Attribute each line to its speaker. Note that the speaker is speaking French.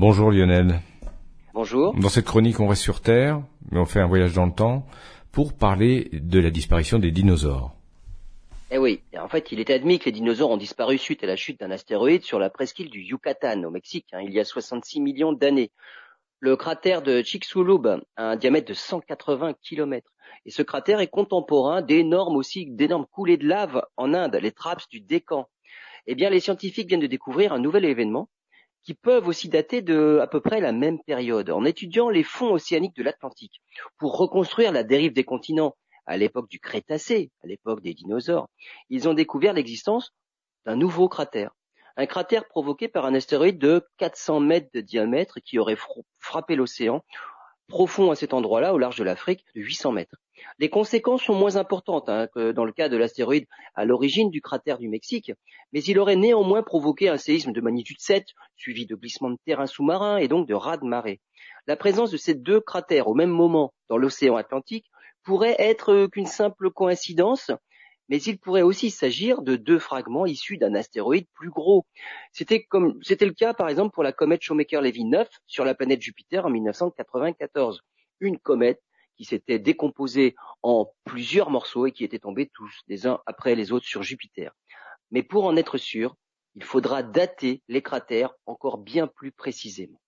Speaker 1: Bonjour Lionel.
Speaker 2: Bonjour.
Speaker 1: Dans cette chronique, on reste sur Terre, mais on fait un voyage dans le temps pour parler de la disparition des dinosaures.
Speaker 2: Eh oui, en fait, il est admis que les dinosaures ont disparu suite à la chute d'un astéroïde sur la presqu'île du Yucatan, au Mexique, hein, il y a 66 millions d'années. Le cratère de Chicxulub a un diamètre de 180 km. Et ce cratère est contemporain d'énormes aussi, d'énormes coulées de lave en Inde, les traps du Décan. Eh bien, les scientifiques viennent de découvrir un nouvel événement qui peuvent aussi dater de à peu près la même période, en étudiant les fonds océaniques de l'Atlantique, pour reconstruire la dérive des continents à l'époque du Crétacé, à l'époque des dinosaures. Ils ont découvert l'existence d'un nouveau cratère un cratère provoqué par un astéroïde de 400 mètres de diamètre qui aurait frappé l'océan profond à cet endroit-là, au large de l'Afrique, de 800 mètres. Les conséquences sont moins importantes hein, que dans le cas de l'astéroïde à l'origine du cratère du Mexique, mais il aurait néanmoins provoqué un séisme de magnitude 7, suivi de glissements de terrain sous-marin et donc de raz de marée. La présence de ces deux cratères au même moment dans l'océan Atlantique pourrait être qu'une simple coïncidence, mais il pourrait aussi s'agir de deux fragments issus d'un astéroïde plus gros. C'était comme c'était le cas par exemple pour la comète Shoemaker-Levy 9 sur la planète Jupiter en 1994, une comète qui s'était décomposée en plusieurs morceaux et qui étaient tombés tous les uns après les autres sur Jupiter. Mais pour en être sûr, il faudra dater les cratères encore bien plus précisément.